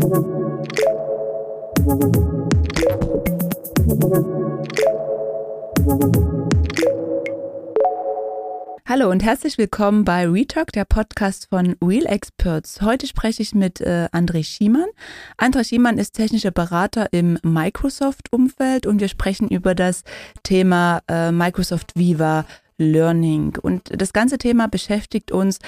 Hallo und herzlich willkommen bei Retalk, der Podcast von Real Experts. Heute spreche ich mit äh, André Schiemann. André Schiemann ist technischer Berater im Microsoft-Umfeld und wir sprechen über das Thema äh, Microsoft Viva Learning. Und das ganze Thema beschäftigt uns,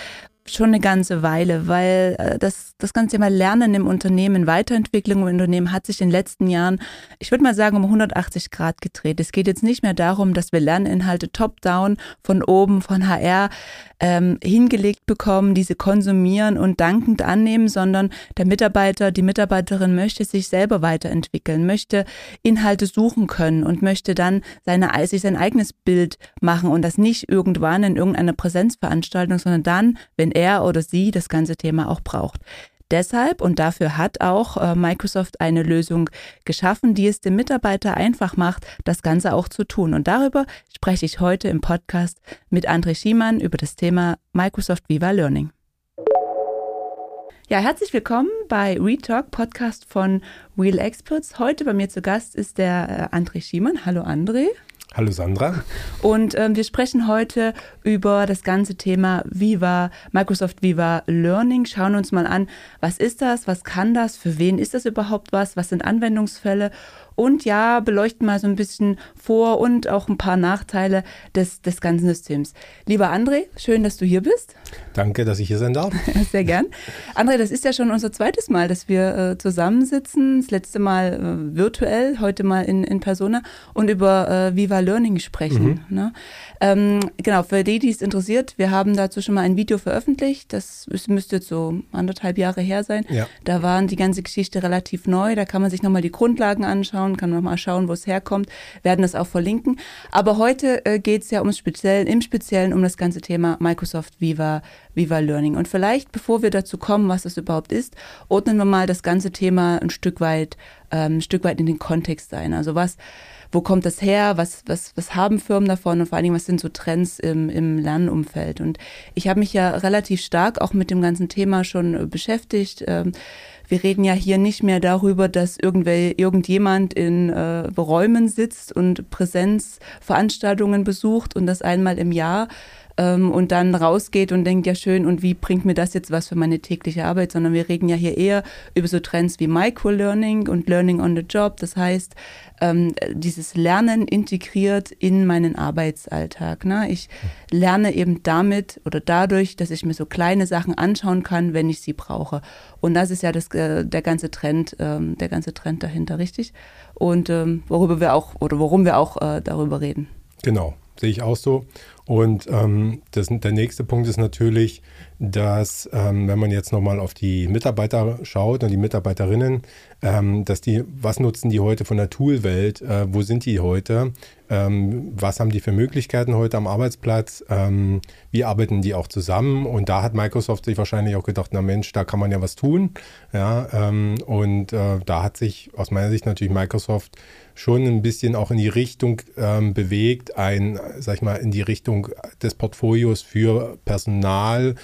schon eine ganze Weile, weil äh, das, das ganze Thema Lernen im Unternehmen, Weiterentwicklung im Unternehmen hat sich in den letzten Jahren, ich würde mal sagen, um 180 Grad gedreht. Es geht jetzt nicht mehr darum, dass wir Lerninhalte top-down von oben, von HR ähm, hingelegt bekommen, diese konsumieren und dankend annehmen, sondern der Mitarbeiter, die Mitarbeiterin möchte sich selber weiterentwickeln, möchte Inhalte suchen können und möchte dann seine, sich sein eigenes Bild machen und das nicht irgendwann in irgendeiner Präsenzveranstaltung, sondern dann, wenn er oder sie das ganze Thema auch braucht. Deshalb und dafür hat auch äh, Microsoft eine Lösung geschaffen, die es dem Mitarbeiter einfach macht, das Ganze auch zu tun. Und darüber spreche ich heute im Podcast mit André Schiemann über das Thema Microsoft Viva Learning. Ja, herzlich willkommen bei Retalk, Podcast von Real Experts. Heute bei mir zu Gast ist der äh, André Schiemann. Hallo André. Hallo Sandra. Und ähm, wir sprechen heute über das ganze Thema Viva, Microsoft Viva Learning. Schauen uns mal an, was ist das, was kann das, für wen ist das überhaupt was, was sind Anwendungsfälle und ja, beleuchten mal so ein bisschen Vor- und auch ein paar Nachteile des, des ganzen Systems. Lieber André, schön, dass du hier bist. Danke, dass ich hier sein darf. Sehr gern. André, das ist ja schon unser zweites Mal, dass wir äh, zusammensitzen. Das letzte Mal äh, virtuell, heute mal in, in Persona und über äh, Viva Learning sprechen. Mhm. Ne? Ähm, genau, für die, die es interessiert, wir haben dazu schon mal ein Video veröffentlicht. Das müsste jetzt so anderthalb Jahre her sein. Ja. Da waren die ganze Geschichte relativ neu. Da kann man sich nochmal die Grundlagen anschauen, kann nochmal schauen, wo es herkommt. Werden das auch verlinken. Aber heute äh, geht es ja ums Speziellen, im Speziellen um das ganze Thema Microsoft Viva, Viva Learning. Und vielleicht, bevor wir dazu kommen, was das überhaupt ist, ordnen wir mal das ganze Thema ein Stück weit, ähm, ein Stück weit in den Kontext ein. Also was wo kommt das her, was, was, was haben Firmen davon und vor allen Dingen, was sind so Trends im, im Lernumfeld. Und ich habe mich ja relativ stark auch mit dem ganzen Thema schon äh, beschäftigt. Ähm, wir reden ja hier nicht mehr darüber, dass irgendjemand in äh, Räumen sitzt und Präsenzveranstaltungen besucht und das einmal im Jahr ähm, und dann rausgeht und denkt, ja schön, und wie bringt mir das jetzt was für meine tägliche Arbeit, sondern wir reden ja hier eher über so Trends wie Microlearning und Learning on the Job. Das heißt, ähm, dieses Lernen integriert in meinen Arbeitsalltag. Ne? Ich lerne eben damit oder dadurch, dass ich mir so kleine Sachen anschauen kann, wenn ich sie brauche. Und das ist ja das, äh, der ganze Trend, ähm, der ganze Trend dahinter, richtig? Und ähm, worüber wir auch oder worum wir auch äh, darüber reden. Genau, sehe ich auch so. Und ähm, das, der nächste Punkt ist natürlich, dass ähm, wenn man jetzt nochmal auf die Mitarbeiter schaut und die Mitarbeiterinnen, ähm, dass die, was nutzen die heute von der Toolwelt, äh, wo sind die heute, ähm, was haben die für Möglichkeiten heute am Arbeitsplatz, ähm, wie arbeiten die auch zusammen? Und da hat Microsoft sich wahrscheinlich auch gedacht, na Mensch, da kann man ja was tun, ja, ähm, und äh, da hat sich aus meiner Sicht natürlich Microsoft schon ein bisschen auch in die Richtung ähm, bewegt, ein, sag ich mal, in die Richtung des Portfolios für Personal,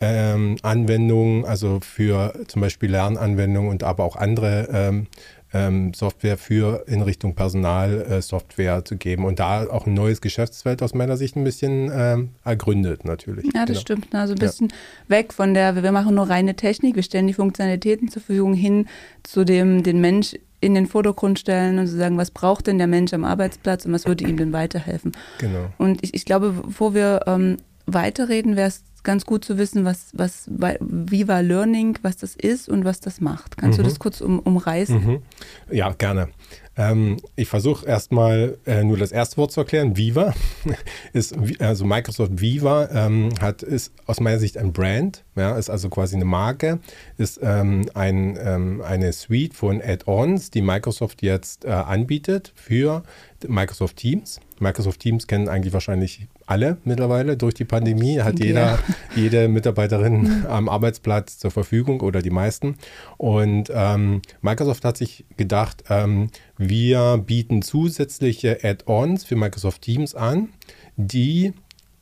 ähm, Anwendungen, also für zum Beispiel Lernanwendungen und aber auch andere ähm, ähm, Software für in Richtung Personalsoftware äh, zu geben und da auch ein neues Geschäftsfeld aus meiner Sicht ein bisschen ähm, ergründet natürlich. Ja, das genau. stimmt. Also ein bisschen ja. weg von der, wir machen nur reine Technik, wir stellen die Funktionalitäten zur Verfügung hin zu dem, den Mensch in den Vordergrund stellen und zu sagen, was braucht denn der Mensch am Arbeitsplatz und was würde ihm denn weiterhelfen. Genau. Und ich, ich glaube, bevor wir ähm, weiterreden, wäre es ganz gut zu wissen, was, was Viva Learning, was das ist und was das macht. Kannst mhm. du das kurz um, umreißen? Mhm. Ja, gerne. Ähm, ich versuche erstmal äh, nur das erste Wort zu erklären. Viva ist, also Microsoft Viva ähm, hat, ist aus meiner Sicht ein Brand, ja, ist also quasi eine Marke, ist ähm, ein, ähm, eine Suite von Add-ons, die Microsoft jetzt äh, anbietet für Microsoft Teams. Microsoft Teams kennen eigentlich wahrscheinlich alle mittlerweile durch die Pandemie, hat jeder, ja. jede Mitarbeiterin am Arbeitsplatz zur Verfügung oder die meisten. Und ähm, Microsoft hat sich gedacht, ähm, wir bieten zusätzliche Add-ons für Microsoft Teams an, die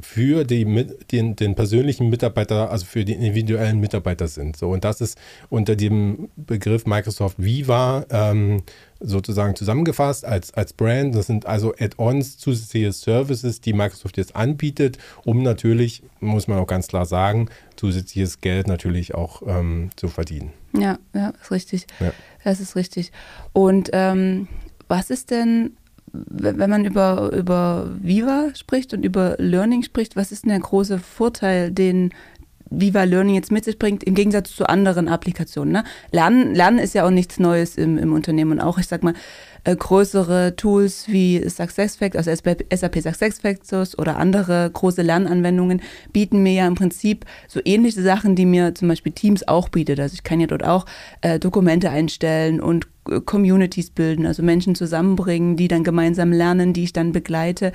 für die, den, den persönlichen Mitarbeiter, also für die individuellen Mitarbeiter sind. So, und das ist unter dem Begriff Microsoft Viva ähm, sozusagen zusammengefasst als, als Brand. Das sind also Add-ons, zusätzliche Services, die Microsoft jetzt anbietet, um natürlich, muss man auch ganz klar sagen, zusätzliches Geld natürlich auch ähm, zu verdienen. Ja, ja, ist richtig. Ja. Das ist richtig. Und ähm, was ist denn wenn man über, über Viva spricht und über Learning spricht, was ist denn der große Vorteil, den Viva Learning jetzt mit sich bringt, im Gegensatz zu anderen Applikationen? Ne? Lernen, Lernen ist ja auch nichts Neues im, im Unternehmen und auch, ich sag mal, äh, größere Tools wie SuccessFactors, also SAP SuccessFactors oder andere große Lernanwendungen bieten mir ja im Prinzip so ähnliche Sachen, die mir zum Beispiel Teams auch bietet. Also ich kann ja dort auch äh, Dokumente einstellen und äh, Communities bilden, also Menschen zusammenbringen, die dann gemeinsam lernen, die ich dann begleite.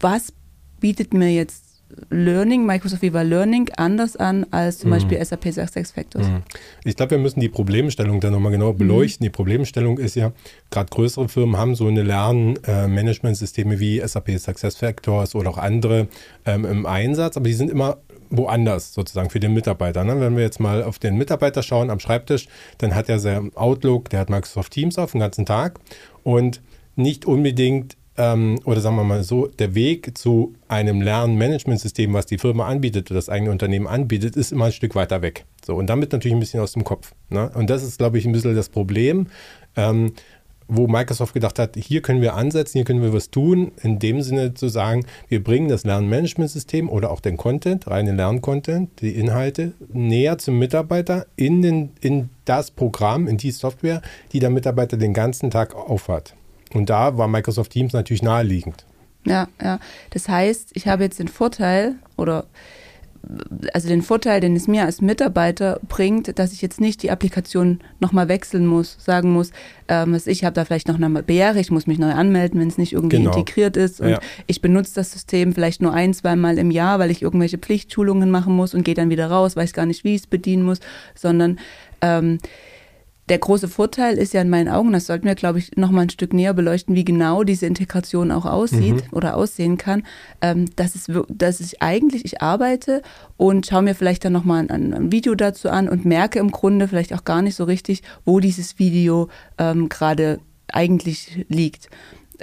Was bietet mir jetzt Learning, Microsoft Viva Learning anders an als zum mhm. Beispiel SAP SuccessFactors. Mhm. Ich glaube, wir müssen die Problemstellung dann nochmal genau beleuchten. Mhm. Die Problemstellung ist ja, gerade größere Firmen haben so eine Lernmanagementsysteme wie SAP SuccessFactors oder auch andere ähm, im Einsatz, aber die sind immer woanders sozusagen für den Mitarbeiter. Ne? Wenn wir jetzt mal auf den Mitarbeiter schauen am Schreibtisch, dann hat er sein Outlook, der hat Microsoft Teams auf den ganzen Tag und nicht unbedingt ähm, oder sagen wir mal so, der Weg zu einem Lernmanagementsystem, was die Firma anbietet oder das eigene Unternehmen anbietet, ist immer ein Stück weiter weg. So, und damit natürlich ein bisschen aus dem Kopf. Ne? Und das ist, glaube ich, ein bisschen das Problem. Ähm, wo Microsoft gedacht hat, hier können wir ansetzen, hier können wir was tun, in dem Sinne zu sagen, wir bringen das Lernmanagementsystem oder auch den Content, reine Lerncontent, die Inhalte näher zum Mitarbeiter in, den, in das Programm, in die Software, die der Mitarbeiter den ganzen Tag aufhat. Und da war Microsoft Teams natürlich naheliegend. Ja, ja. Das heißt, ich habe jetzt den Vorteil oder also den Vorteil, den es mir als Mitarbeiter bringt, dass ich jetzt nicht die Applikation nochmal wechseln muss, sagen muss, ähm, ich habe da vielleicht noch eine Barriere, ich muss mich neu anmelden, wenn es nicht irgendwie genau. integriert ist und ja. ich benutze das System vielleicht nur ein, zweimal im Jahr, weil ich irgendwelche Pflichtschulungen machen muss und gehe dann wieder raus, weiß gar nicht, wie ich es bedienen muss, sondern ähm, der große Vorteil ist ja in meinen Augen, das sollten wir, glaube ich, noch mal ein Stück näher beleuchten, wie genau diese Integration auch aussieht mhm. oder aussehen kann, ähm, dass, es, dass ich eigentlich, ich arbeite und schaue mir vielleicht dann noch mal ein, ein, Video dazu an und merke im Grunde vielleicht auch gar nicht so richtig, wo dieses Video ähm, gerade eigentlich liegt.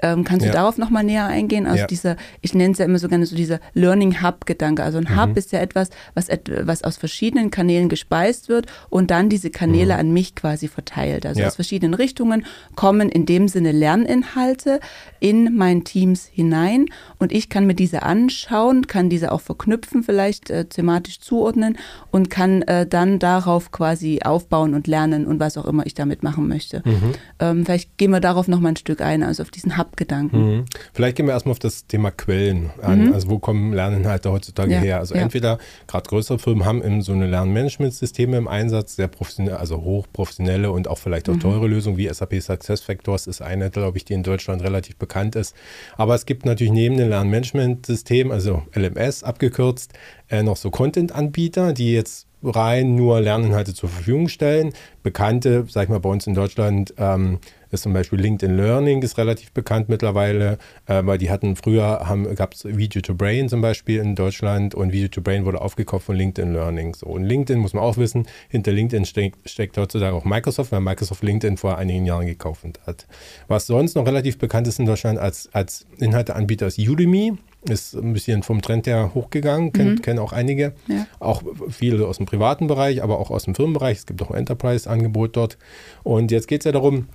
Ähm, kannst du ja. darauf nochmal näher eingehen? Also ja. dieser, ich nenne es ja immer so gerne so dieser Learning Hub-Gedanke. Also ein mhm. Hub ist ja etwas, was, was aus verschiedenen Kanälen gespeist wird und dann diese Kanäle mhm. an mich quasi verteilt. Also ja. aus verschiedenen Richtungen kommen in dem Sinne Lerninhalte in mein Teams hinein und ich kann mir diese anschauen, kann diese auch verknüpfen, vielleicht äh, thematisch zuordnen und kann äh, dann darauf quasi aufbauen und lernen und was auch immer ich damit machen möchte. Mhm. Ähm, vielleicht gehen wir darauf nochmal ein Stück ein, also auf diesen Hub Hub-Gedanken. Mhm. Vielleicht gehen wir erstmal auf das Thema Quellen an. Mhm. Also wo kommen Lerninhalte heutzutage ja. her? Also ja. entweder gerade größere Firmen haben eben so eine Lernmanagementsysteme im Einsatz, sehr professionell, also hochprofessionelle und auch vielleicht auch mhm. teure Lösungen wie SAP SuccessFactors ist eine, glaube ich, die in Deutschland relativ bekannt ist. Aber es gibt natürlich neben dem Lernmanagementsystem, also LMS abgekürzt, äh, noch so Content-Anbieter, die jetzt rein nur Lerninhalte zur Verfügung stellen. Bekannte, sag ich mal, bei uns in Deutschland ähm, ist zum Beispiel LinkedIn Learning, ist relativ bekannt mittlerweile, äh, weil die hatten früher, gab es Video to Brain zum Beispiel in Deutschland und Video to Brain wurde aufgekauft von LinkedIn Learning. So, und LinkedIn muss man auch wissen, hinter LinkedIn steckt, steckt heutzutage auch Microsoft, weil Microsoft LinkedIn vor einigen Jahren gekauft hat. Was sonst noch relativ bekannt ist in Deutschland als, als Inhalteanbieter ist Udemy ist ein bisschen vom Trend her hochgegangen, mhm. kennen auch einige. Ja. Auch viele aus dem privaten Bereich, aber auch aus dem Firmenbereich. Es gibt auch ein Enterprise-Angebot dort. Und jetzt geht es ja darum,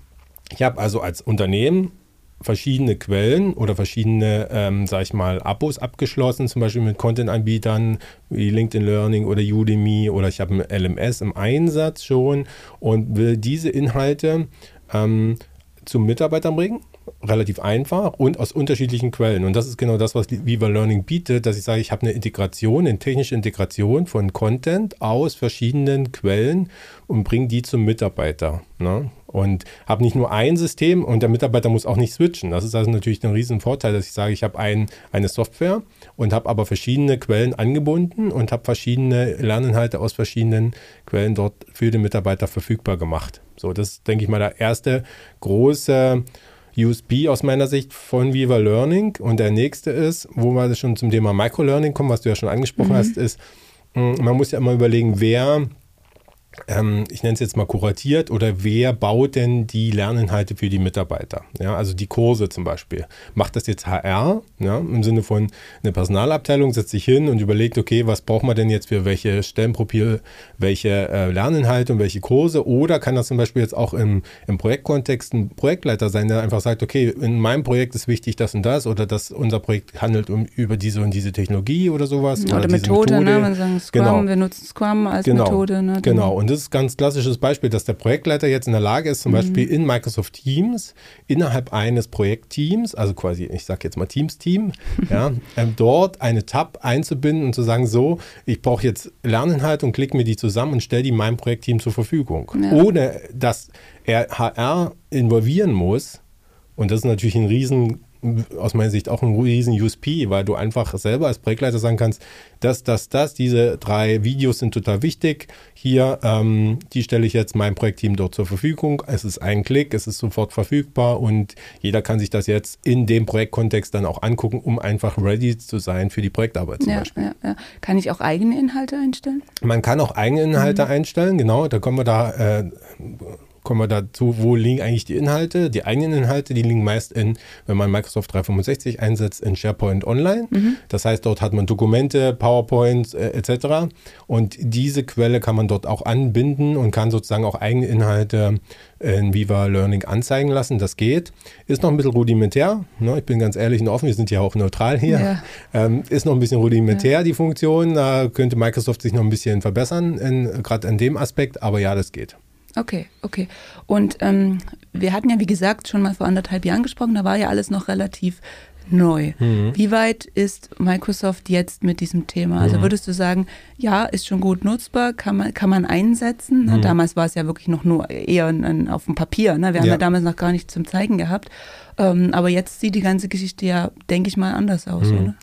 ich habe also als Unternehmen verschiedene Quellen oder verschiedene, ähm, sag ich mal, Abos abgeschlossen, zum Beispiel mit Content-Anbietern wie LinkedIn Learning oder Udemy oder ich habe ein LMS im Einsatz schon und will diese Inhalte ähm, zum Mitarbeiter bringen relativ einfach und aus unterschiedlichen Quellen. Und das ist genau das, was Viva Learning bietet, dass ich sage, ich habe eine Integration, eine technische Integration von Content aus verschiedenen Quellen und bringe die zum Mitarbeiter. Ne? Und habe nicht nur ein System und der Mitarbeiter muss auch nicht switchen. Das ist also natürlich ein riesen Vorteil, dass ich sage, ich habe ein, eine Software und habe aber verschiedene Quellen angebunden und habe verschiedene Lerninhalte aus verschiedenen Quellen dort für den Mitarbeiter verfügbar gemacht. So, das ist, denke ich mal, der erste große USB aus meiner Sicht von Viva Learning. Und der nächste ist, wo wir schon zum Thema Microlearning kommen, was du ja schon angesprochen mhm. hast, ist, hm, man muss ja immer überlegen, wer ähm, ich nenne es jetzt mal kuratiert oder wer baut denn die Lerninhalte für die Mitarbeiter? Ja, also die Kurse zum Beispiel. Macht das jetzt HR ja, im Sinne von eine Personalabteilung setzt sich hin und überlegt, okay, was braucht man denn jetzt für welche Stellenprofil, welche äh, Lerninhalte und welche Kurse? Oder kann das zum Beispiel jetzt auch im, im Projektkontext ein Projektleiter sein, der einfach sagt, okay, in meinem Projekt ist wichtig das und das oder dass unser Projekt handelt um, über diese und diese Technologie oder sowas. Oder, oder Methode, Methode, ne? Man sagt Scrum, genau. wir nutzen Scrum als genau. Methode. Ne? Genau. Und das ist ein ganz klassisches Beispiel, dass der Projektleiter jetzt in der Lage ist, zum mhm. Beispiel in Microsoft Teams innerhalb eines Projektteams, also quasi, ich sage jetzt mal Teams-Team, ja, ähm, dort eine Tab einzubinden und zu sagen, so, ich brauche jetzt Lerninhalte und klicke mir die zusammen und stelle die meinem Projektteam zur Verfügung. Ja. Ohne dass er HR involvieren muss. Und das ist natürlich ein riesen aus meiner Sicht auch ein riesen USP, weil du einfach selber als Projektleiter sagen kannst, das, das, das, diese drei Videos sind total wichtig. Hier, ähm, die stelle ich jetzt meinem Projektteam dort zur Verfügung. Es ist ein Klick, es ist sofort verfügbar und jeder kann sich das jetzt in dem Projektkontext dann auch angucken, um einfach ready zu sein für die Projektarbeit zum ja, Beispiel. Ja, ja. Kann ich auch eigene Inhalte einstellen? Man kann auch eigene Inhalte mhm. einstellen, genau. Da kommen wir da äh, kommen wir dazu, wo liegen eigentlich die Inhalte? Die eigenen Inhalte, die liegen meist in, wenn man Microsoft 365 einsetzt, in SharePoint Online. Mhm. Das heißt, dort hat man Dokumente, PowerPoint äh, etc. Und diese Quelle kann man dort auch anbinden und kann sozusagen auch eigene Inhalte in Viva Learning anzeigen lassen. Das geht. Ist noch ein bisschen rudimentär. Ne? Ich bin ganz ehrlich und offen, wir sind ja auch neutral hier. Ja. Ähm, ist noch ein bisschen rudimentär, ja. die Funktion. Da könnte Microsoft sich noch ein bisschen verbessern, gerade an dem Aspekt. Aber ja, das geht. Okay, okay. Und ähm, wir hatten ja, wie gesagt, schon mal vor anderthalb Jahren gesprochen, da war ja alles noch relativ neu. Mhm. Wie weit ist Microsoft jetzt mit diesem Thema? Also mhm. würdest du sagen, ja, ist schon gut nutzbar, kann man, kann man einsetzen? Mhm. Damals war es ja wirklich noch nur eher ein, auf dem Papier. Ne? Wir haben ja. ja. damals noch gar nichts zum Zeigen gehabt. Ähm, aber jetzt sieht die ganze Geschichte ja, denke ich mal, anders aus, mhm. oder?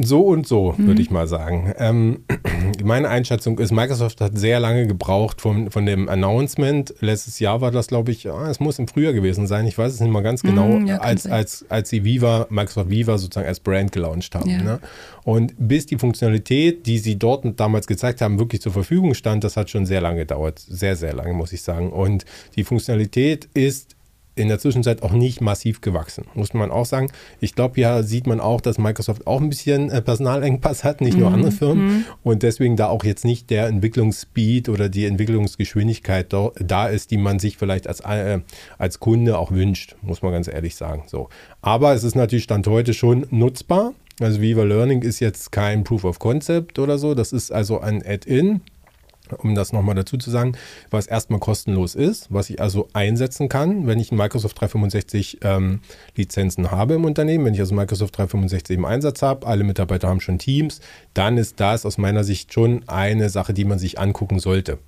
So und so, mhm. würde ich mal sagen. Ähm, meine Einschätzung ist, Microsoft hat sehr lange gebraucht von, von dem Announcement. Letztes Jahr war das, glaube ich, ja, es muss im Frühjahr gewesen sein. Ich weiß es nicht mal ganz genau, mhm, ja, als, als, als sie Viva, Microsoft Viva sozusagen als Brand gelauncht haben. Ja. Ne? Und bis die Funktionalität, die sie dort damals gezeigt haben, wirklich zur Verfügung stand, das hat schon sehr lange gedauert. Sehr, sehr lange, muss ich sagen. Und die Funktionalität ist in der Zwischenzeit auch nicht massiv gewachsen, muss man auch sagen. Ich glaube, ja sieht man auch, dass Microsoft auch ein bisschen äh, Personalengpass hat, nicht nur mhm. andere Firmen mhm. und deswegen da auch jetzt nicht der Entwicklungsspeed oder die Entwicklungsgeschwindigkeit da, da ist, die man sich vielleicht als, äh, als Kunde auch wünscht, muss man ganz ehrlich sagen. So. Aber es ist natürlich Stand heute schon nutzbar. Also Viva Learning ist jetzt kein Proof of Concept oder so. Das ist also ein Add-in um das nochmal dazu zu sagen, was erstmal kostenlos ist, was ich also einsetzen kann, wenn ich Microsoft 365 ähm, Lizenzen habe im Unternehmen, wenn ich also Microsoft 365 im Einsatz habe, alle Mitarbeiter haben schon Teams, dann ist das aus meiner Sicht schon eine Sache, die man sich angucken sollte.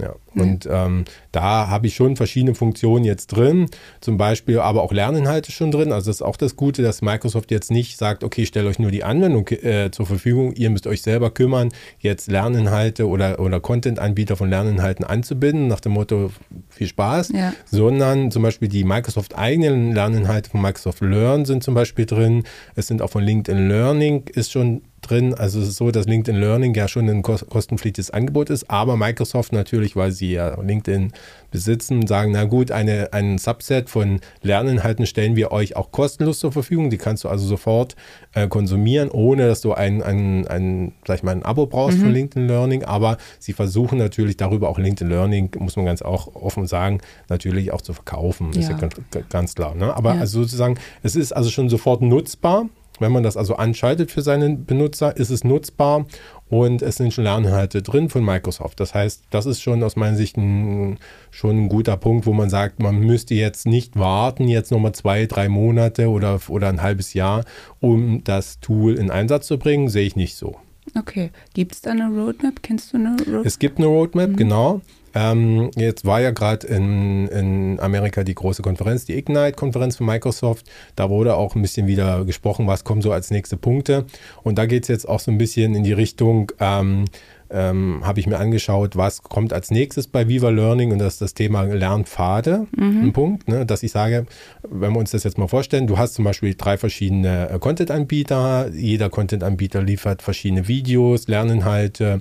Ja, und mhm. ähm, da habe ich schon verschiedene Funktionen jetzt drin, zum Beispiel aber auch Lerninhalte schon drin. Also das ist auch das Gute, dass Microsoft jetzt nicht sagt, okay, ich stelle euch nur die Anwendung äh, zur Verfügung, ihr müsst euch selber kümmern, jetzt Lerninhalte oder, oder Content-Anbieter von Lerninhalten anzubinden, nach dem Motto, viel Spaß, ja. sondern zum Beispiel die Microsoft eigenen Lerninhalte von Microsoft Learn sind zum Beispiel drin. Es sind auch von LinkedIn Learning ist schon drin. Also es ist so, dass LinkedIn Learning ja schon ein kostenpflichtiges Angebot ist, aber Microsoft natürlich, weil sie ja LinkedIn besitzen, sagen, na gut, eine, ein Subset von Lerninhalten stellen wir euch auch kostenlos zur Verfügung. Die kannst du also sofort äh, konsumieren, ohne dass du ein, ein, ein, sag ich mal, ein Abo brauchst mhm. von LinkedIn Learning. Aber sie versuchen natürlich darüber auch LinkedIn Learning, muss man ganz auch offen sagen, natürlich auch zu verkaufen. Ja. Ist ja ganz, ganz klar. Ne? Aber ja. also sozusagen, es ist also schon sofort nutzbar. Wenn man das also anschaltet für seinen Benutzer, ist es nutzbar und es sind schon Lerninhalte drin von Microsoft. Das heißt, das ist schon aus meiner Sicht ein, schon ein guter Punkt, wo man sagt, man müsste jetzt nicht warten, jetzt nochmal zwei, drei Monate oder, oder ein halbes Jahr, um das Tool in Einsatz zu bringen. Sehe ich nicht so. Okay. Gibt es da eine Roadmap? Kennst du eine Roadmap? Es gibt eine Roadmap, mhm. genau. Ähm, jetzt war ja gerade in, in Amerika die große Konferenz, die Ignite-Konferenz von Microsoft. Da wurde auch ein bisschen wieder gesprochen, was kommen so als nächste Punkte. Und da geht es jetzt auch so ein bisschen in die Richtung, ähm, ähm, habe ich mir angeschaut, was kommt als nächstes bei Viva Learning und das ist das Thema Lernpfade. Mhm. Ein Punkt, ne? dass ich sage, wenn wir uns das jetzt mal vorstellen, du hast zum Beispiel drei verschiedene äh, Content-Anbieter, jeder Content-Anbieter liefert verschiedene Videos, Lerninhalte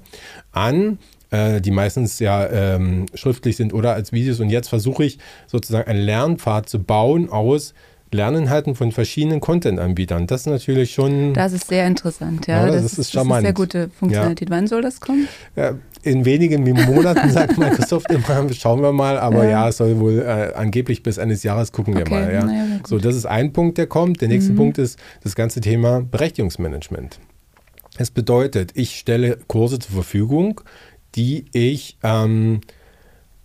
an äh, die meistens ja ähm, schriftlich sind oder als Videos. Und jetzt versuche ich sozusagen einen Lernpfad zu bauen aus Lerninhalten von verschiedenen Content-Anbietern. Das ist natürlich schon. Das ist sehr interessant, ja. ja das, das, ist charmant. Das ist sehr gute Funktionalität. Ja. Wann soll das kommen? Ja, in wenigen Monaten sagt Microsoft immer, schauen wir mal, aber ja, ja es soll wohl äh, angeblich bis Ende des Jahres gucken okay. wir mal. Ja. Naja, so, das ist ein Punkt, der kommt. Der nächste mhm. Punkt ist das ganze Thema Berechtigungsmanagement. Es bedeutet, ich stelle Kurse zur Verfügung, die ich ähm,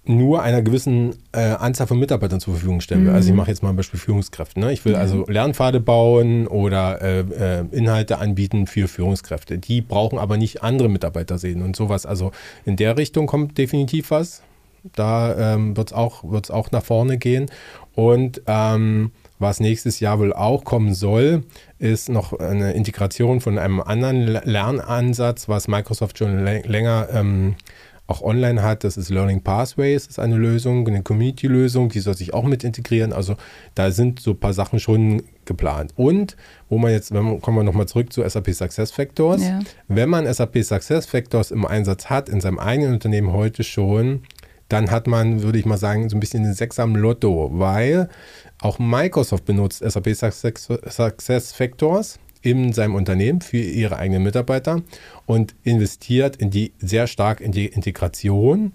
nur einer gewissen äh, Anzahl von Mitarbeitern zur Verfügung stellen will. Mhm. Also ich mhm. mache jetzt mal ein Beispiel Führungskräfte. Ne? Ich will ja. also Lernpfade bauen oder äh, äh, Inhalte anbieten für Führungskräfte. Die brauchen aber nicht andere Mitarbeiter sehen und sowas. Also in der Richtung kommt definitiv was. Da ähm, wird es auch, wird's auch nach vorne gehen. Und ähm, was nächstes Jahr wohl auch kommen soll, ist noch eine Integration von einem anderen Lernansatz, was Microsoft schon länger ähm, auch online hat. Das ist Learning Pathways, ist eine Lösung, eine Community-Lösung, die soll sich auch mit integrieren. Also da sind so ein paar Sachen schon geplant. Und wo man jetzt, wenn man, kommen wir nochmal zurück zu SAP Success Factors. Ja. Wenn man SAP Success Factors im Einsatz hat, in seinem eigenen Unternehmen heute schon, dann hat man, würde ich mal sagen, so ein bisschen den Sechs am Lotto, weil auch Microsoft benutzt SAP Success Factors in seinem Unternehmen für ihre eigenen Mitarbeiter und investiert in die sehr stark in die Integration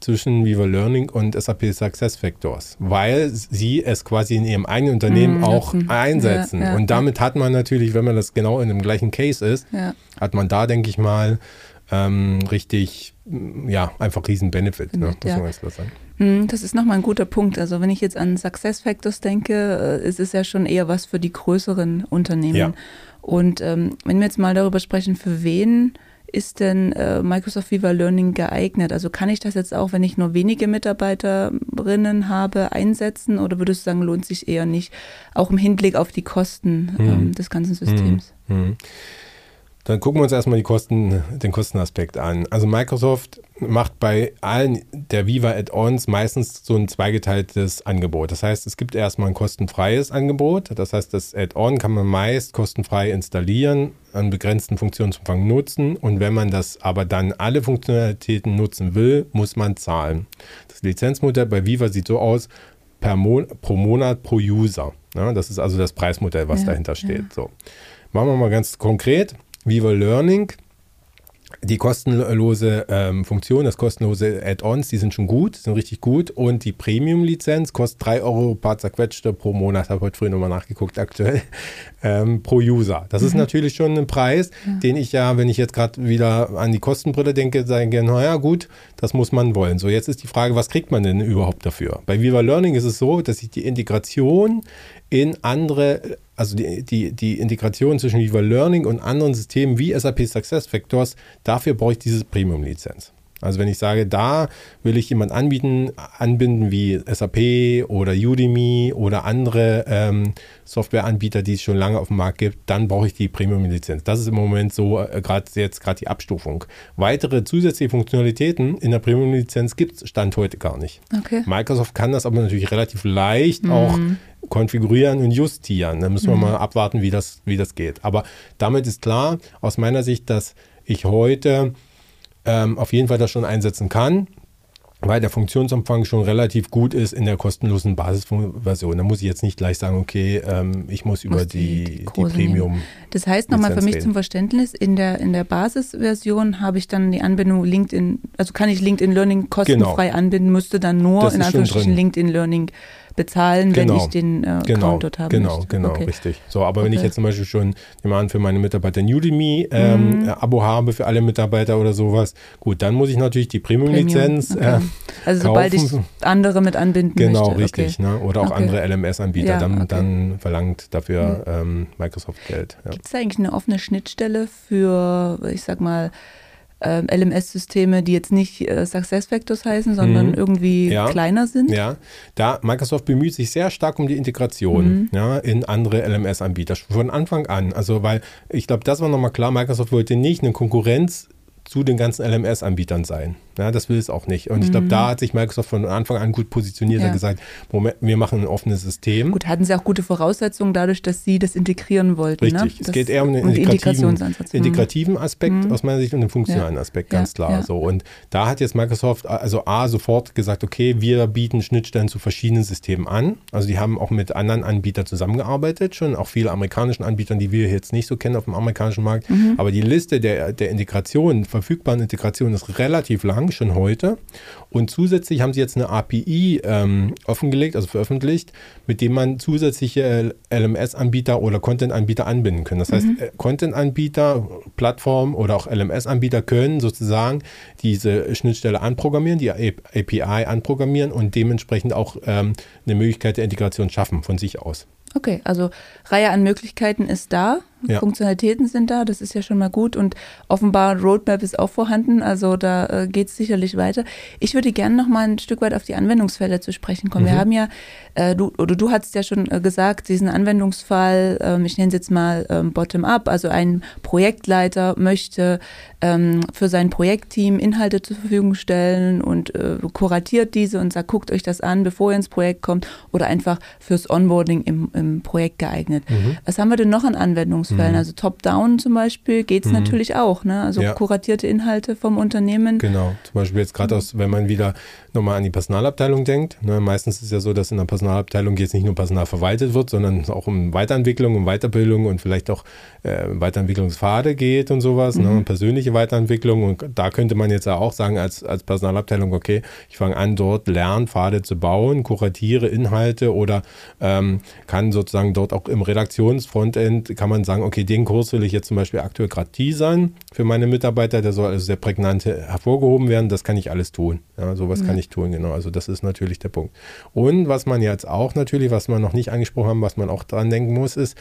zwischen Viva Learning und SAP Success Factors, weil sie es quasi in ihrem eigenen Unternehmen mm, auch lassen. einsetzen. Ja, ja, und damit hat man natürlich, wenn man das genau in dem gleichen Case ist, ja. hat man da, denke ich mal, ähm, richtig, ja, einfach riesen Benefit. Ne? Muss man ganz klar sagen. Hm, das ist nochmal ein guter Punkt. Also wenn ich jetzt an Success Factors denke, äh, es ist ja schon eher was für die größeren Unternehmen. Ja. Und ähm, wenn wir jetzt mal darüber sprechen, für wen ist denn äh, Microsoft Viva Learning geeignet? Also kann ich das jetzt auch, wenn ich nur wenige Mitarbeiterinnen habe, einsetzen oder würdest du sagen, lohnt sich eher nicht, auch im Hinblick auf die Kosten mhm. ähm, des ganzen Systems? Mhm. Mhm. Dann gucken wir uns erstmal die Kosten, den Kostenaspekt an. Also Microsoft macht bei allen der Viva Add-ons meistens so ein zweigeteiltes Angebot. Das heißt, es gibt erstmal ein kostenfreies Angebot. Das heißt, das Add-on kann man meist kostenfrei installieren, an begrenzten Funktionsumfang nutzen. Und wenn man das aber dann alle Funktionalitäten nutzen will, muss man zahlen. Das Lizenzmodell bei Viva sieht so aus, per Mo pro Monat pro User. Ja, das ist also das Preismodell, was ja, dahinter steht. Ja. So. Machen wir mal ganz konkret. Viva Learning, die kostenlose ähm, Funktion, das kostenlose Add-ons, die sind schon gut, sind richtig gut. Und die Premium-Lizenz kostet 3 Euro paar zerquetschte pro Monat, habe heute früh nochmal nachgeguckt, aktuell, ähm, pro User. Das mhm. ist natürlich schon ein Preis, ja. den ich ja, wenn ich jetzt gerade wieder an die Kostenbrille denke, sage, naja gut, das muss man wollen. So, jetzt ist die Frage, was kriegt man denn überhaupt dafür? Bei Viva Learning ist es so, dass ich die Integration in andere, also die, die, die Integration zwischen Viva Learning und anderen Systemen wie SAP Success Factors, dafür brauche ich diese Premium-Lizenz. Also wenn ich sage, da will ich jemand anbieten, anbinden wie SAP oder Udemy oder andere ähm, Softwareanbieter, die es schon lange auf dem Markt gibt, dann brauche ich die Premium-Lizenz. Das ist im Moment so äh, gerade jetzt gerade die Abstufung. Weitere zusätzliche Funktionalitäten in der Premium-Lizenz gibt es Stand heute gar nicht. Okay. Microsoft kann das aber natürlich relativ leicht mhm. auch konfigurieren und justieren. Da müssen wir mhm. mal abwarten, wie das, wie das geht. Aber damit ist klar, aus meiner Sicht, dass ich heute ähm, auf jeden Fall das schon einsetzen kann, weil der Funktionsumfang schon relativ gut ist in der kostenlosen Basisversion. Da muss ich jetzt nicht gleich sagen, okay, ähm, ich muss, muss über die, die, die Premium. Nehmen. Das heißt nochmal für mich reden. zum Verständnis, in der, in der Basisversion habe ich dann die Anbindung LinkedIn, also kann ich LinkedIn Learning kostenfrei genau. anbinden, müsste dann nur das in Anführungsstrichen LinkedIn Learning bezahlen, genau. wenn ich den äh, genau. Account dort habe. Genau, möchte. genau, okay. richtig. So, aber okay. wenn ich jetzt zum Beispiel schon jemanden für meine Mitarbeiter ein Udemy ähm, mhm. Abo habe für alle Mitarbeiter oder sowas, gut, dann muss ich natürlich die Premium-Lizenz Premium. okay. äh, Also sobald ich andere mit anbinden genau, möchte. Genau, richtig. Ne? Oder auch andere LMS-Anbieter, ja, dann, dann, verlangt dafür mhm. ähm, Microsoft Geld. Ja. Gibt es da eigentlich eine offene Schnittstelle für, ich sag mal, äh, LMS-Systeme, die jetzt nicht äh, Factors heißen, sondern mhm. irgendwie ja, kleiner sind. Ja, da Microsoft bemüht sich sehr stark um die Integration mhm. ja, in andere LMS-Anbieter von Anfang an. Also, weil ich glaube, das war nochmal klar, Microsoft wollte nicht eine Konkurrenz zu den ganzen LMS-Anbietern sein. Ja, das will es auch nicht. Und ich glaube, da hat sich Microsoft von Anfang an gut positioniert Ja. und gesagt, Moment, wir machen ein offenes System. Gut, hatten sie auch gute Voraussetzungen dadurch, dass sie das integrieren wollten. Richtig. Ne? Es Das- geht eher um den integrativen. Mhm. integrativen Aspekt aus meiner Sicht und den funktionalen Ja. Aspekt, ganz klar. ja. So. Und da hat jetzt Microsoft also A sofort gesagt, okay, wir bieten Schnittstellen zu verschiedenen Systemen an. Also die haben auch mit anderen Anbietern zusammengearbeitet, schon auch viele amerikanischen Anbietern, die wir jetzt nicht so kennen auf dem amerikanischen Markt. Mhm. Aber die Liste der, der Integrationen, verfügbaren Integrationen ist relativ lang, schon heute. Und zusätzlich haben sie jetzt eine API ähm, offengelegt, also veröffentlicht, mit dem man zusätzliche LMS-Anbieter oder Content-Anbieter anbinden kann. Das heißt, äh, Content-Anbieter, Plattformen oder auch LMS-Anbieter können sozusagen diese Schnittstelle anprogrammieren, die API anprogrammieren und dementsprechend auch ähm, eine Möglichkeit der Integration schaffen von sich aus. Okay, also Reihe an Möglichkeiten ist da, Ja. Funktionalitäten sind da, das ist ja schon mal gut und offenbar Roadmap ist auch vorhanden, also da äh, geht es sicherlich weiter. Ich würde gerne noch mal ein Stück weit auf die Anwendungsfälle zu sprechen kommen. Wir haben ja, äh, du oder du hast ja schon äh, gesagt, diesen Anwendungsfall, ähm, ich nenne es jetzt mal ähm, Bottom-up, also ein Projektleiter möchte ähm, für sein Projektteam Inhalte zur Verfügung stellen und äh, kuratiert diese und sagt, guckt euch das an, bevor ihr ins Projekt kommt oder einfach fürs Onboarding im, im Projekt geeignet. Was haben wir denn noch an Anwendungsfällen? Also Top-Down zum Beispiel geht es natürlich auch, ne? also Ja. kuratierte Inhalte vom Unternehmen. Genau. Zum Beispiel jetzt gerade aus, wenn man wieder nochmal an die Personalabteilung denkt. Ne, meistens ist es ja so, dass in der Personalabteilung jetzt nicht nur Personal verwaltet wird, sondern es auch um Weiterentwicklung, um Weiterbildung und vielleicht auch äh, Weiterentwicklungspfade geht und sowas, ne, und persönliche Weiterentwicklung. Und da könnte man jetzt ja auch sagen, als, als Personalabteilung, okay, ich fange an, dort Lernpfade zu bauen, kuratiere Inhalte oder ähm, kann sozusagen dort auch im Redaktionsfrontend, kann man sagen, okay, den Kurs will ich jetzt zum Beispiel aktuell gerade teasern für meine Mitarbeiter, der soll also sehr prägnant hervorgehoben werden, das kann ich alles tun. Ja, sowas kann ich tun, genau. Also das ist natürlich der Punkt. Und was man jetzt auch natürlich, was wir noch nicht angesprochen haben, was man auch dran denken muss, ist,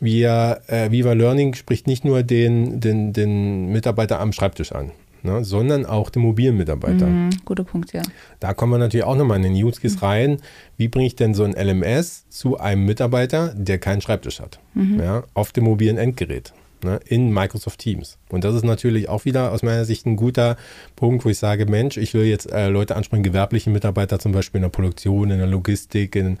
wir, äh, Viva Learning spricht nicht nur den, den, den Mitarbeiter am Schreibtisch an, ne, sondern auch den mobilen Mitarbeiter. Mhm, guter Punkt, ja. Da kommen wir natürlich auch nochmal in den Use Case rein. Wie bringe ich denn so ein LMS zu einem Mitarbeiter, der keinen Schreibtisch hat? Ja, auf dem mobilen Endgerät. Ne, in Microsoft Teams. Und das ist natürlich auch wieder aus meiner Sicht ein guter Punkt, wo ich sage, Mensch, ich will jetzt äh, Leute ansprechen, gewerbliche Mitarbeiter zum Beispiel in der Produktion, in der Logistik, in,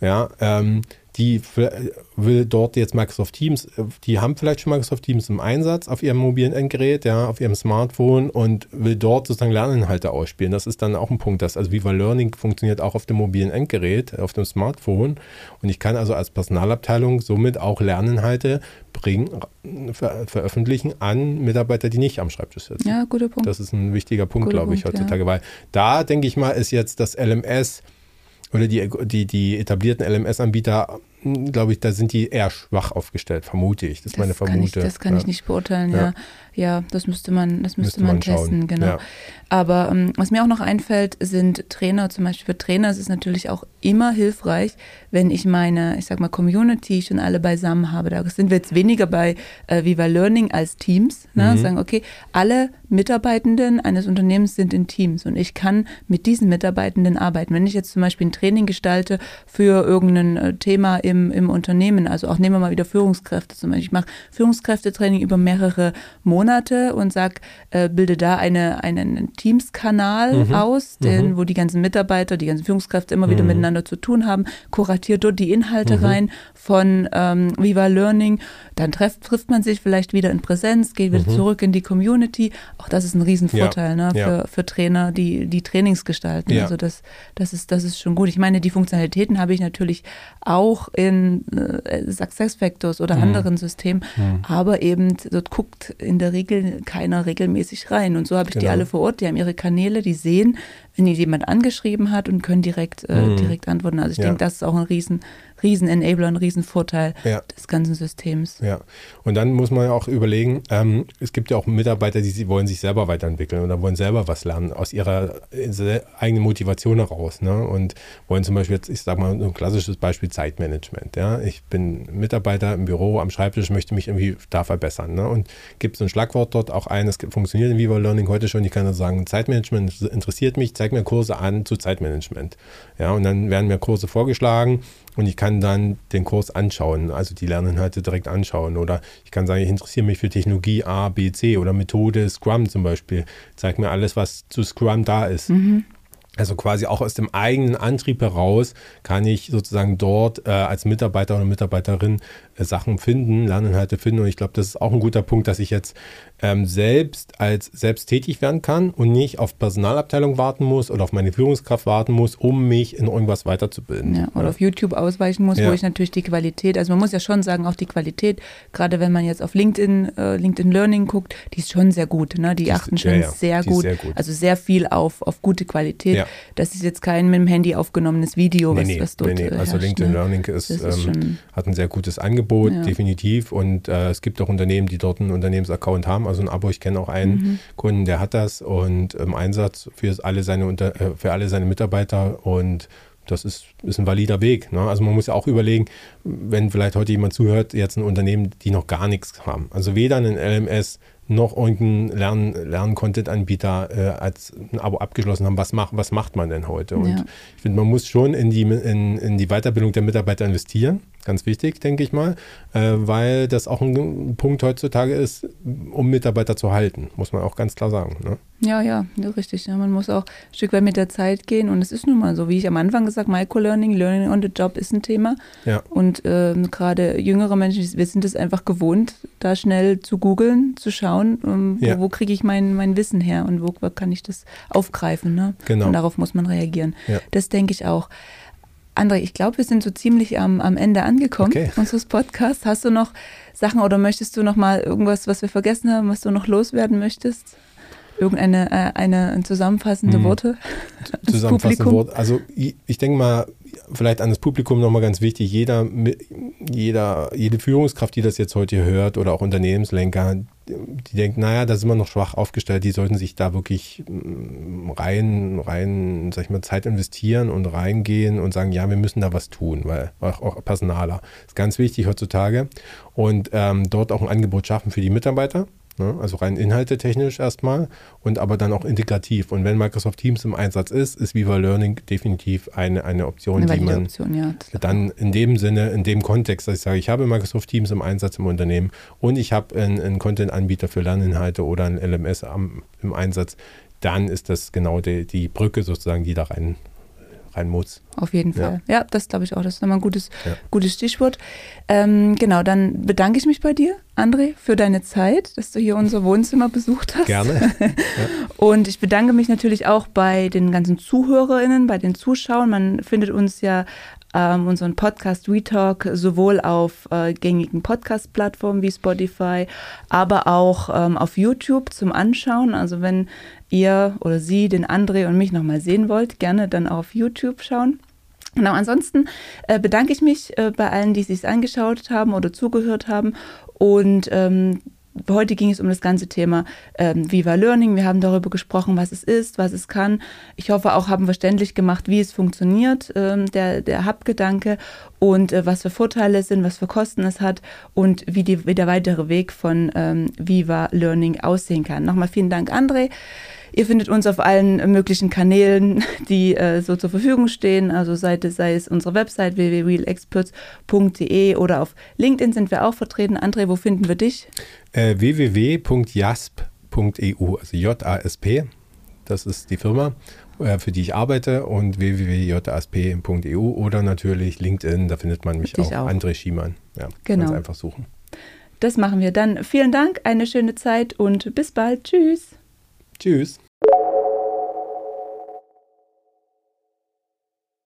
ja, ähm, die f- will dort jetzt Microsoft Teams, äh, die haben vielleicht schon Microsoft Teams im Einsatz auf ihrem mobilen Endgerät, ja, auf ihrem Smartphone und will dort sozusagen Lerninhalte ausspielen. Das ist dann auch ein Punkt, dass also Viva Learning funktioniert auch auf dem mobilen Endgerät, auf dem Smartphone und ich kann also als Personalabteilung somit auch Lerninhalte bringen, ver veröffentlichen an Mitarbeiter, die nicht am Schreibtisch sitzen. Ja, guter Punkt. Das ist ein wichtiger Punkt, Guter glaube ich, Punkt, ja. heutzutage, weil da denke ich mal, ist jetzt das LMS oder die, die, die etablierten LMS-Anbieter, glaube ich, da sind die eher schwach aufgestellt, vermute ich. Das ist meine Vermute. das kann ja. ich nicht beurteilen, ja. Ja. Ja, das müsste man, das müsste, Müsste man, man schauen, testen, genau. ja. Aber ähm, was mir auch noch einfällt, sind Trainer. Zum Beispiel für Trainer ist es natürlich auch immer hilfreich, wenn ich meine, ich sag mal, Community schon alle beisammen habe. Da sind wir jetzt weniger bei äh, Viva Learning als Teams. Ne? Mhm. Sagen, okay, alle Mitarbeitenden eines Unternehmens sind in Teams und ich kann mit diesen Mitarbeitenden arbeiten. Wenn ich jetzt zum Beispiel ein Training gestalte für irgendein äh, Thema im, im Unternehmen, also auch nehmen wir mal wieder Führungskräfte zum Beispiel. Ich mache Führungskräftetraining über mehrere Monate und sag, äh, bilde da eine, einen Teams-Kanal Mhm. aus, den, wo die ganzen Mitarbeiter, die ganzen Führungskräfte immer wieder miteinander zu tun haben, kuratiert dort die Inhalte Mhm. rein von ähm, Viva Learning. Dann treff, trifft man sich vielleicht wieder in Präsenz, geht wieder zurück in die Community. Auch das ist ein Riesenvorteil Mhm. Ja, ne, für, ja. für Trainer, die, die Trainings gestalten. Ja. Also das, das, ist, das ist schon gut. Ich meine, die Funktionalitäten habe ich natürlich auch in äh, SuccessFactors Mhm. oder anderen Systemen, aber eben dort guckt in der Regel keiner regelmäßig rein. Und so habe ich die Genau. alle vor Ort, die haben ihre Kanäle, die sehen, wenn ihnen jemand angeschrieben hat und können direkt, äh, direkt antworten. Also ich Mhm. Ja. denke, das ist auch ein riesen, riesen Enabler, ein riesen Vorteil Ja. des ganzen Systems. Ja, und dann muss man ja auch überlegen, ähm, es gibt ja auch Mitarbeiter, die wollen sich selber weiterentwickeln oder wollen selber was lernen, aus ihrer äh, eigenen Motivation heraus. Ne? Und wollen zum Beispiel jetzt, ich sag mal, ein klassisches Beispiel Zeitmanagement. Ja? Ich bin Mitarbeiter im Büro am Schreibtisch, möchte mich irgendwie da verbessern. Ne? Und gibt so ein Schlagwort dort auch ein, es funktioniert in Viva Learning heute schon, ich kann also sagen, Zeitmanagement interessiert mich, zeig mir Kurse an zu Zeitmanagement. Ja, und dann werden mir Kurse vorgeschlagen und ich kann dann den Kurs anschauen, also die Lerninhalte direkt anschauen. Oder ich kann sagen, ich interessiere mich für Technologie A, B, C oder Methode Scrum zum Beispiel. Zeig mir alles, was zu Scrum da ist. Mhm. Also quasi auch aus dem eigenen Antrieb heraus kann ich sozusagen dort äh, als Mitarbeiter oder Mitarbeiterin äh, Sachen finden, Lerninhalte finden. Und ich glaube, das ist auch ein guter Punkt, dass ich jetzt ähm, selbst als selbst tätig werden kann und nicht auf Personalabteilung warten muss oder auf meine Führungskraft warten muss, um mich in irgendwas weiterzubilden. Ja, oder ja. auf YouTube ausweichen muss, ja. wo ich natürlich die Qualität, also man muss ja schon sagen, auch die Qualität, gerade wenn man jetzt auf LinkedIn, äh, LinkedIn Learning guckt, die ist schon sehr gut. Ne? Die, die achten ist, schon sehr, gut, sehr, gut, Also sehr viel auf, auf gute Qualität. Das ist jetzt kein mit dem Handy aufgenommenes Video, nee, was, nee, was dort nee, nee. Also herrscht, LinkedIn ne? Learning ist, ist ähm, hat ein sehr gutes Angebot, definitiv. Und äh, es gibt auch Unternehmen, die dort einen Unternehmensaccount haben also ein Abo. Ich kenne auch einen mhm. Kunden, der hat das und im Einsatz für alle seine, Unter äh, für alle seine Mitarbeiter und das ist, ist ein valider Weg. Ne? Also man muss ja auch überlegen, wenn vielleicht heute jemand zuhört, jetzt ein Unternehmen, die noch gar nichts haben. Also weder ein LMS noch irgendeinen Lern, Lern-Content-Anbieter äh, als ein Abo abgeschlossen haben. Was, mach, was macht man denn heute? Und ja. ich finde, man muss schon in die, in, in die Weiterbildung der Mitarbeiter investieren. Ganz wichtig, denke ich mal, äh, weil das auch ein Punkt heutzutage ist, um Mitarbeiter zu halten, muss man auch ganz klar sagen. Ne? Ja, ja, ja, richtig. Ja, man muss auch ein Stück weit mit der Zeit gehen und es ist nun mal so, wie ich am Anfang gesagt habe, Microlearning, Learning on the Job ist ein Thema. Ja. Und äh, gerade jüngere Menschen, wir sind es einfach gewohnt, da schnell zu googeln, zu schauen, ähm, ja. wo, wo kriege ich mein, mein Wissen her und wo, wo kann ich das aufgreifen. Ne? Genau. Und darauf muss man reagieren. Das denke ich auch. André, ich glaube, wir sind so ziemlich am, am Ende angekommen okay. unseres Podcasts. Hast du noch Sachen oder möchtest du noch mal irgendwas, was wir vergessen haben, was du noch loswerden möchtest? Irgendeine äh, eine zusammenfassende hm. Worte? Zusammenfassende Worte. Also ich, ich denke mal, vielleicht an das Publikum nochmal ganz wichtig, jeder, jeder, jede Führungskraft, die das jetzt heute hört oder auch Unternehmenslenker, die denkt, naja, da sind wir noch schwach aufgestellt, die sollten sich da wirklich mm, rein, rein, sag ich mal, Zeit investieren und reingehen und sagen, ja, wir müssen da was tun, weil auch, auch Personaler ist ganz wichtig heutzutage und ähm, dort auch ein Angebot schaffen für die Mitarbeiter? Also rein inhaltetechnisch erstmal und aber dann auch integrativ. Und wenn Microsoft Teams im Einsatz ist, ist Viva Learning definitiv eine, eine Option, eine die man Option, ja, dann in dem Sinne, in dem Kontext, dass ich sage, ich habe Microsoft Teams im Einsatz im Unternehmen und ich habe einen, einen Content-Anbieter für Lerninhalte oder ein LMS am, im Einsatz, dann ist das genau die, die Brücke sozusagen, die da rein rein muss. Auf jeden Fall. Ja, ja das glaube ich auch. Das ist nochmal ein gutes, ja. gutes Stichwort. Ähm, genau, dann bedanke ich mich bei dir, André, für deine Zeit, dass du hier unser Wohnzimmer besucht hast. Gerne. Ja. Und ich bedanke mich natürlich auch bei den ganzen ZuhörerInnen, bei den Zuschauern. Man findet uns ja ähm, unseren Podcast WeTalk sowohl auf äh, gängigen Podcast-Plattformen wie Spotify, aber auch ähm, auf YouTube zum Anschauen. Also wenn ihr oder sie den André und mich nochmal sehen wollt, gerne dann auf YouTube schauen. Genau, ansonsten äh, bedanke ich mich äh, bei allen, die sich angeschaut haben oder zugehört haben und ähm, Heute ging es um das ganze Thema ähm, Viva Learning. Wir haben darüber gesprochen, was es ist, was es kann. Ich hoffe auch, haben verständlich gemacht, wie es funktioniert, ähm, der, der Hub-Gedanke und äh, was für Vorteile es sind, was für Kosten es hat und wie, die, wie der weitere Weg von ähm, Viva Learning aussehen kann. Nochmal vielen Dank, André. Ihr findet uns auf allen möglichen Kanälen, die äh, so zur Verfügung stehen. Also Seite, sei es unsere Website www.realexperts.de oder auf LinkedIn sind wir auch vertreten. André, wo finden wir dich? Äh, www.jasp.eu, also J-A-S-P. Das ist die Firma, äh, für die ich arbeite und www.jasp.eu oder natürlich LinkedIn, da findet man mich auch. auch. André Schiemann. Ja, genau. einfach suchen. Das machen wir dann. Vielen Dank, eine schöne Zeit und bis bald. Tschüss. Tschüss.